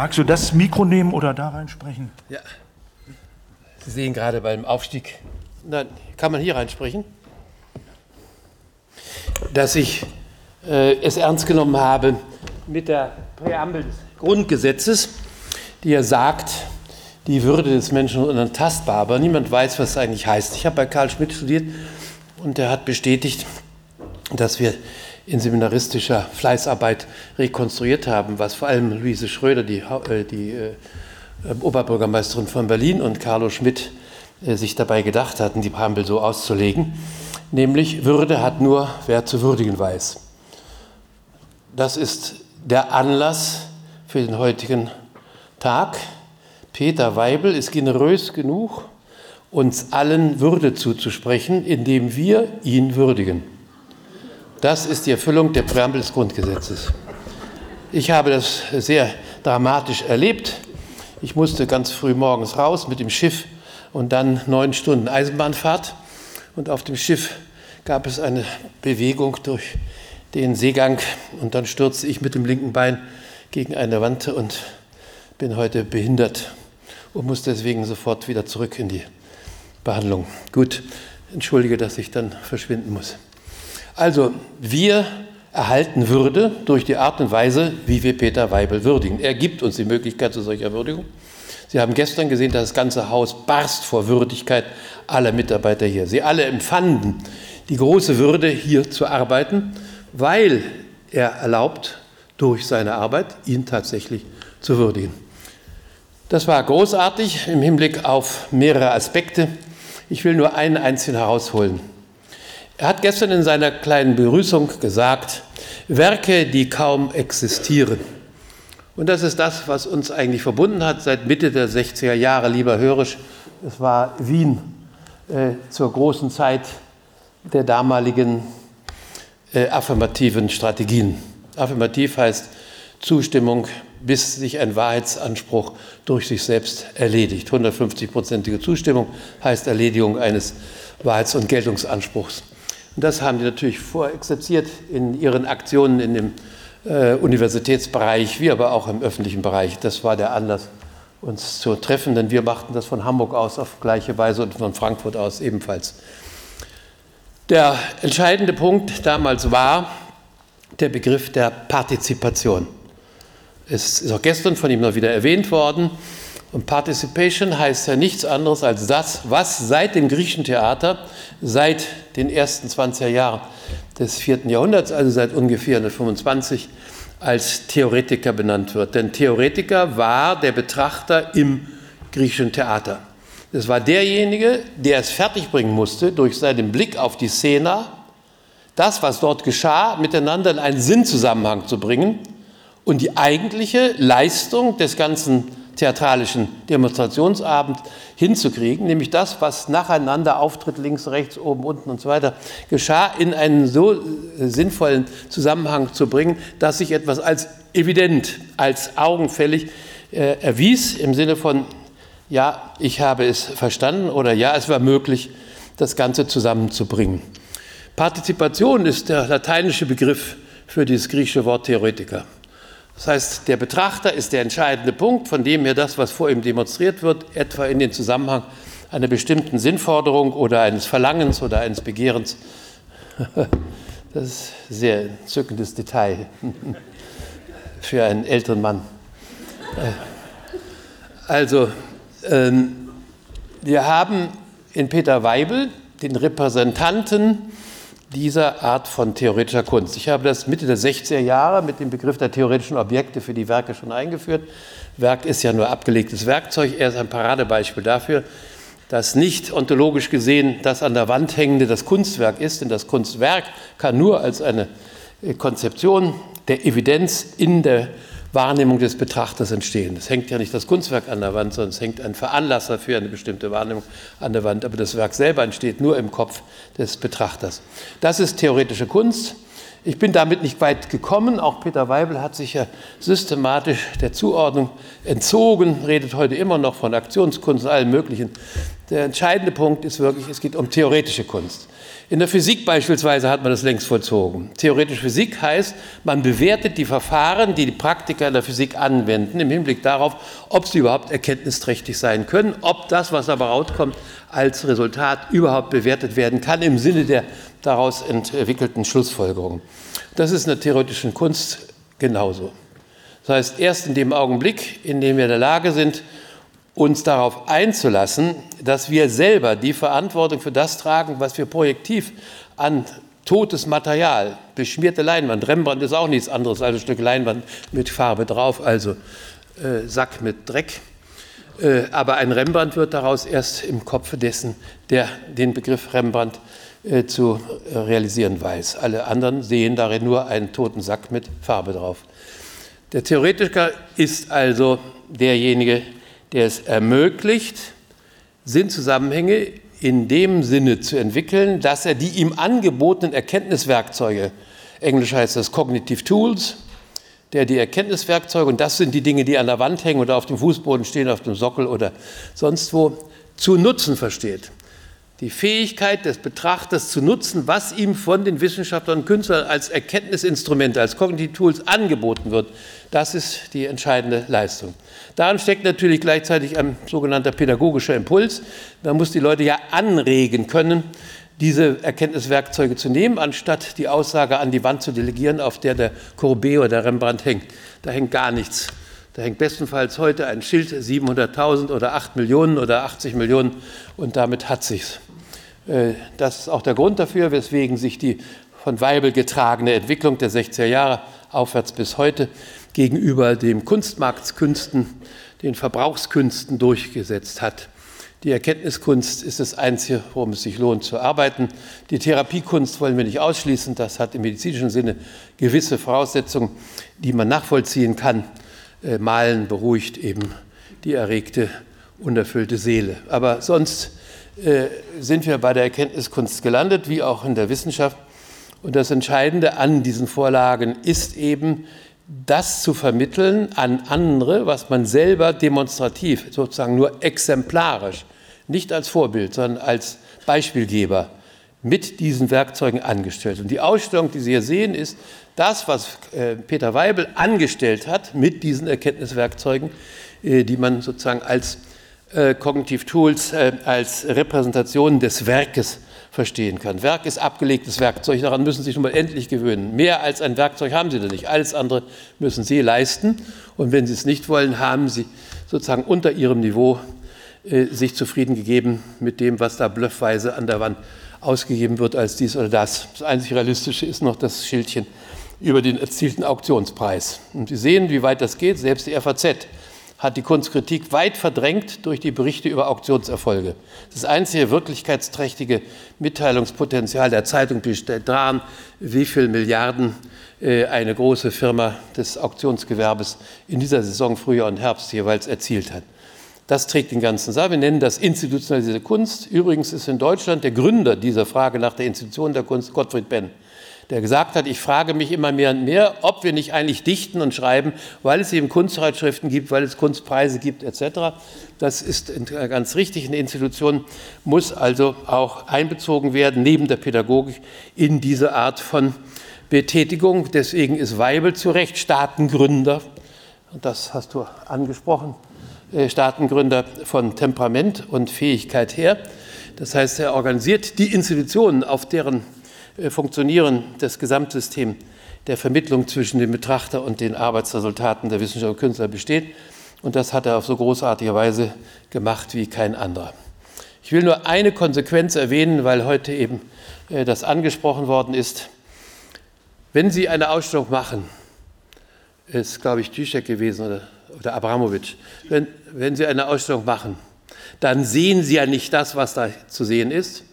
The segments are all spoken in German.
Magst du das Mikro nehmen oder da reinsprechen? Ja. Sie sehen gerade beim Aufstieg, nein, kann man hier reinsprechen, dass ich äh, es ernst genommen habe mit der Präambel des Grundgesetzes, die ja sagt, die Würde des Menschen ist unantastbar, aber niemand weiß, was es eigentlich heißt. Ich habe bei Karl Schmidt studiert und er hat bestätigt, dass wir in seminaristischer Fleißarbeit rekonstruiert haben, was vor allem Luise Schröder, die, äh, die äh, Oberbürgermeisterin von Berlin, und Carlo Schmidt äh, sich dabei gedacht hatten, die Präambel so auszulegen. Nämlich, Würde hat nur, wer zu würdigen weiß. Das ist der Anlass für den heutigen Tag. Peter Weibel ist generös genug, uns allen Würde zuzusprechen, indem wir ihn würdigen. Das ist die Erfüllung der Präambel des Grundgesetzes. Ich habe das sehr dramatisch erlebt. Ich musste ganz früh morgens raus mit dem Schiff und dann neun Stunden Eisenbahnfahrt. Und auf dem Schiff gab es eine Bewegung durch den Seegang und dann stürzte ich mit dem linken Bein gegen eine Wand und bin heute behindert und muss deswegen sofort wieder zurück in die Behandlung. Gut, entschuldige, dass ich dann verschwinden muss. Also, wir erhalten Würde durch die Art und Weise, wie wir Peter Weibel würdigen. Er gibt uns die Möglichkeit zu solcher Würdigung. Sie haben gestern gesehen, dass das ganze Haus barst vor Würdigkeit aller Mitarbeiter hier. Sie alle empfanden die große Würde, hier zu arbeiten, weil er erlaubt, durch seine Arbeit ihn tatsächlich zu würdigen. Das war großartig im Hinblick auf mehrere Aspekte. Ich will nur einen einzigen herausholen. Er hat gestern in seiner kleinen Begrüßung gesagt, Werke, die kaum existieren. Und das ist das, was uns eigentlich verbunden hat seit Mitte der 60er Jahre, lieber Hörisch. Es war Wien äh, zur großen Zeit der damaligen äh, affirmativen Strategien. Affirmativ heißt Zustimmung, bis sich ein Wahrheitsanspruch durch sich selbst erledigt. 150-prozentige Zustimmung heißt Erledigung eines Wahrheits- und Geltungsanspruchs. Und das haben die natürlich vorexerziert in ihren Aktionen in dem äh, Universitätsbereich, wie aber auch im öffentlichen Bereich. Das war der Anlass, uns zu treffen, denn wir machten das von Hamburg aus auf gleiche Weise und von Frankfurt aus ebenfalls. Der entscheidende Punkt damals war der Begriff der Partizipation. Es ist auch gestern von ihm noch wieder erwähnt worden. Und Participation heißt ja nichts anderes als das, was seit dem griechischen Theater, seit den ersten 20er Jahren des vierten Jahrhunderts, also seit ungefähr 125, als Theoretiker benannt wird. Denn Theoretiker war der Betrachter im griechischen Theater. Es war derjenige, der es fertigbringen musste, durch seinen Blick auf die Szene, das, was dort geschah, miteinander in einen Sinnzusammenhang zu bringen und die eigentliche Leistung des ganzen theatralischen Demonstrationsabend hinzukriegen, nämlich das, was nacheinander auftritt, links, rechts, oben, unten und so weiter, geschah, in einen so äh, sinnvollen Zusammenhang zu bringen, dass sich etwas als evident, als augenfällig äh, erwies, im Sinne von, ja, ich habe es verstanden oder ja, es war möglich, das Ganze zusammenzubringen. Partizipation ist der lateinische Begriff für dieses griechische Wort Theoretiker. Das heißt, der Betrachter ist der entscheidende Punkt, von dem her das, was vor ihm demonstriert wird, etwa in den Zusammenhang einer bestimmten Sinnforderung oder eines Verlangens oder eines Begehrens. Das ist ein sehr entzückendes Detail für einen älteren Mann. Also, ähm, wir haben in Peter Weibel den Repräsentanten dieser Art von theoretischer Kunst. Ich habe das Mitte der 60er Jahre mit dem Begriff der theoretischen Objekte für die Werke schon eingeführt. Werk ist ja nur abgelegtes Werkzeug. Er ist ein Paradebeispiel dafür, dass nicht ontologisch gesehen das an der Wand hängende das Kunstwerk ist, denn das Kunstwerk kann nur als eine Konzeption der Evidenz in der Wahrnehmung des Betrachters entstehen. Es hängt ja nicht das Kunstwerk an der Wand, sondern es hängt ein Veranlasser für eine bestimmte Wahrnehmung an der Wand. Aber das Werk selber entsteht nur im Kopf des Betrachters. Das ist theoretische Kunst. Ich bin damit nicht weit gekommen. Auch Peter Weibel hat sich ja systematisch der Zuordnung entzogen, redet heute immer noch von Aktionskunst und allem Möglichen. Der entscheidende Punkt ist wirklich, es geht um theoretische Kunst. In der Physik beispielsweise hat man das längst vollzogen. Theoretische Physik heißt, man bewertet die Verfahren, die die Praktiker in der Physik anwenden, im Hinblick darauf, ob sie überhaupt erkenntnisträchtig sein können, ob das, was aber rauskommt, als Resultat überhaupt bewertet werden kann im Sinne der daraus entwickelten Schlussfolgerungen. Das ist in der theoretischen Kunst genauso. Das heißt, erst in dem Augenblick, in dem wir in der Lage sind, uns darauf einzulassen, dass wir selber die Verantwortung für das tragen, was wir projektiv an totes Material, beschmierte Leinwand, Rembrandt ist auch nichts anderes als ein Stück Leinwand mit Farbe drauf, also äh, Sack mit Dreck. Äh, aber ein Rembrandt wird daraus erst im Kopf dessen, der den Begriff Rembrandt äh, zu realisieren weiß. Alle anderen sehen darin nur einen toten Sack mit Farbe drauf. Der Theoretiker ist also derjenige, der es ermöglicht, Sinnzusammenhänge in dem Sinne zu entwickeln, dass er die ihm angebotenen Erkenntniswerkzeuge, englisch heißt das Cognitive Tools, der die Erkenntniswerkzeuge, und das sind die Dinge, die an der Wand hängen oder auf dem Fußboden stehen, auf dem Sockel oder sonst wo, zu nutzen versteht die Fähigkeit des Betrachters zu nutzen, was ihm von den Wissenschaftlern und Künstlern als Erkenntnisinstrumente, als Cognitive Tools angeboten wird, das ist die entscheidende Leistung. Daran steckt natürlich gleichzeitig ein sogenannter pädagogischer Impuls. Man muss die Leute ja anregen können, diese Erkenntniswerkzeuge zu nehmen, anstatt die Aussage an die Wand zu delegieren, auf der der Courbet oder der Rembrandt hängt. Da hängt gar nichts. Da hängt bestenfalls heute ein Schild 700.000 oder 8 Millionen oder 80 Millionen und damit hat sich's. Äh, das ist auch der Grund dafür, weswegen sich die von Weibel getragene Entwicklung der 60er Jahre aufwärts bis heute gegenüber den Kunstmarktskünsten, den Verbrauchskünsten durchgesetzt hat. Die Erkenntniskunst ist das Einzige, worum es sich lohnt zu arbeiten. Die Therapiekunst wollen wir nicht ausschließen. Das hat im medizinischen Sinne gewisse Voraussetzungen, die man nachvollziehen kann. Äh, Malen beruhigt eben die erregte, unerfüllte Seele. Aber sonst äh, sind wir bei der Erkenntniskunst gelandet, wie auch in der Wissenschaft. Und das Entscheidende an diesen Vorlagen ist eben, das zu vermitteln an andere, was man selber demonstrativ, sozusagen nur exemplarisch, nicht als Vorbild, sondern als Beispielgeber mit diesen Werkzeugen angestellt. Und die Ausstellung, die Sie hier sehen, ist das, was äh, Peter Weibel angestellt hat mit diesen Erkenntniswerkzeugen, äh, die man sozusagen als Cognitive Tools äh, als Repräsentation des Werkes verstehen kann. Werk ist abgelegtes Werkzeug, daran müssen Sie sich nun mal endlich gewöhnen. Mehr als ein Werkzeug haben Sie da nicht. Alles andere müssen Sie leisten. Und wenn Sie es nicht wollen, haben Sie sozusagen unter Ihrem Niveau sich zufrieden gegeben mit dem, was da bluffweise an der Wand ausgegeben wird als dies oder das. Das einzig Realistische ist noch das Schildchen über den erzielten Auktionspreis. Und Sie sehen, wie weit das geht. Selbst die FAZ hat die Kunstkritik weit verdrängt durch die Berichte über Auktionserfolge. Das einzige wirklichkeitsträchtige Mitteilungspotenzial der Zeitung besteht daran, wie viele Milliarden äh, eine große Firma des Auktionsgewerbes in dieser Saison Frühjahr und Herbst jeweils erzielt hat. Das trägt den ganzen Saal. Wir nennen das institutionalisierte Kunst. Übrigens ist in Deutschland der Gründer dieser Frage nach der Institution der Kunst Gottfried Benn der gesagt hat, ich frage mich immer mehr und mehr, ob wir nicht eigentlich dichten und schreiben, weil es eben Kunstzeitschriften gibt, weil es Kunstpreise gibt etc. Das ist ganz richtig. Eine Institution muss also auch einbezogen werden, neben der Pädagogik, in diese Art von Betätigung. Deswegen ist Weibel zu Recht Staatengründer. Und das hast du angesprochen. Äh, Staatengründer von Temperament und Fähigkeit her. Das heißt, er organisiert die Institutionen, auf deren äh, Funktionieren des Gesamtsystems der Vermittlung zwischen dem Betrachter und den Arbeitsresultaten der Wissenschaftler und Künstler besteht. Und das hat er auf so großartige Weise gemacht wie kein anderer. Ich will nur eine Konsequenz erwähnen, weil heute eben äh, das angesprochen worden ist. Wenn Sie eine Ausstellung machen, ist, glaube ich, Tüschek gewesen oder, oder Abramowitsch, wenn, wenn Sie eine Ausstellung machen, dann sehen Sie ja nicht das, was da zu sehen ist,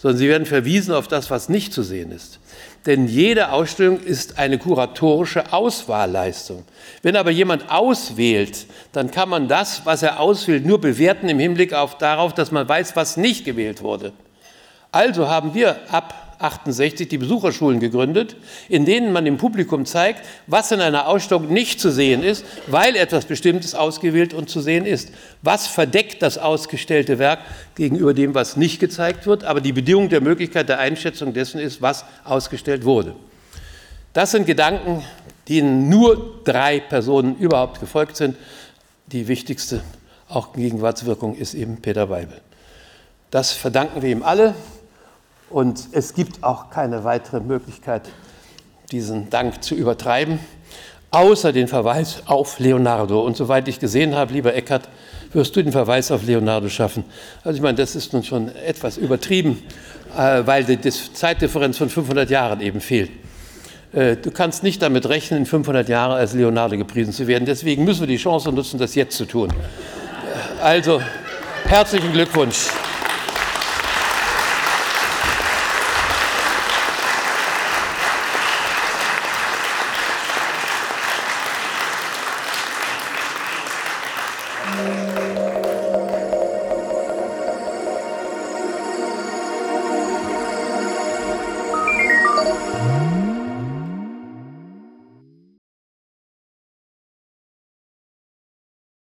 sondern sie werden verwiesen auf das, was nicht zu sehen ist. Denn jede Ausstellung ist eine kuratorische Auswahlleistung. Wenn aber jemand auswählt, dann kann man das, was er auswählt, nur bewerten im Hinblick auf darauf, dass man weiß, was nicht gewählt wurde. Also haben wir ab 68 die Besucherschulen gegründet, in denen man dem Publikum zeigt, was in einer Ausstellung nicht zu sehen ist, weil etwas Bestimmtes ausgewählt und zu sehen ist. Was verdeckt das ausgestellte Werk gegenüber dem, was nicht gezeigt wird, aber die Bedingung der Möglichkeit der Einschätzung dessen ist, was ausgestellt wurde. Das sind Gedanken, denen nur drei Personen überhaupt gefolgt sind. Die wichtigste auch Gegenwartswirkung ist eben Peter Weibel. Das verdanken wir ihm alle. Und es gibt auch keine weitere Möglichkeit, diesen Dank zu übertreiben, außer den Verweis auf Leonardo. Und soweit ich gesehen habe, lieber Eckert, wirst du den Verweis auf Leonardo schaffen. Also ich meine, das ist nun schon etwas übertrieben, äh, weil die Zeitdifferenz von 500 Jahren eben fehlt. Äh, du kannst nicht damit rechnen, in 500 Jahren als Leonardo gepriesen zu werden. Deswegen müssen wir die Chance nutzen, das jetzt zu tun. Also, herzlichen Glückwunsch.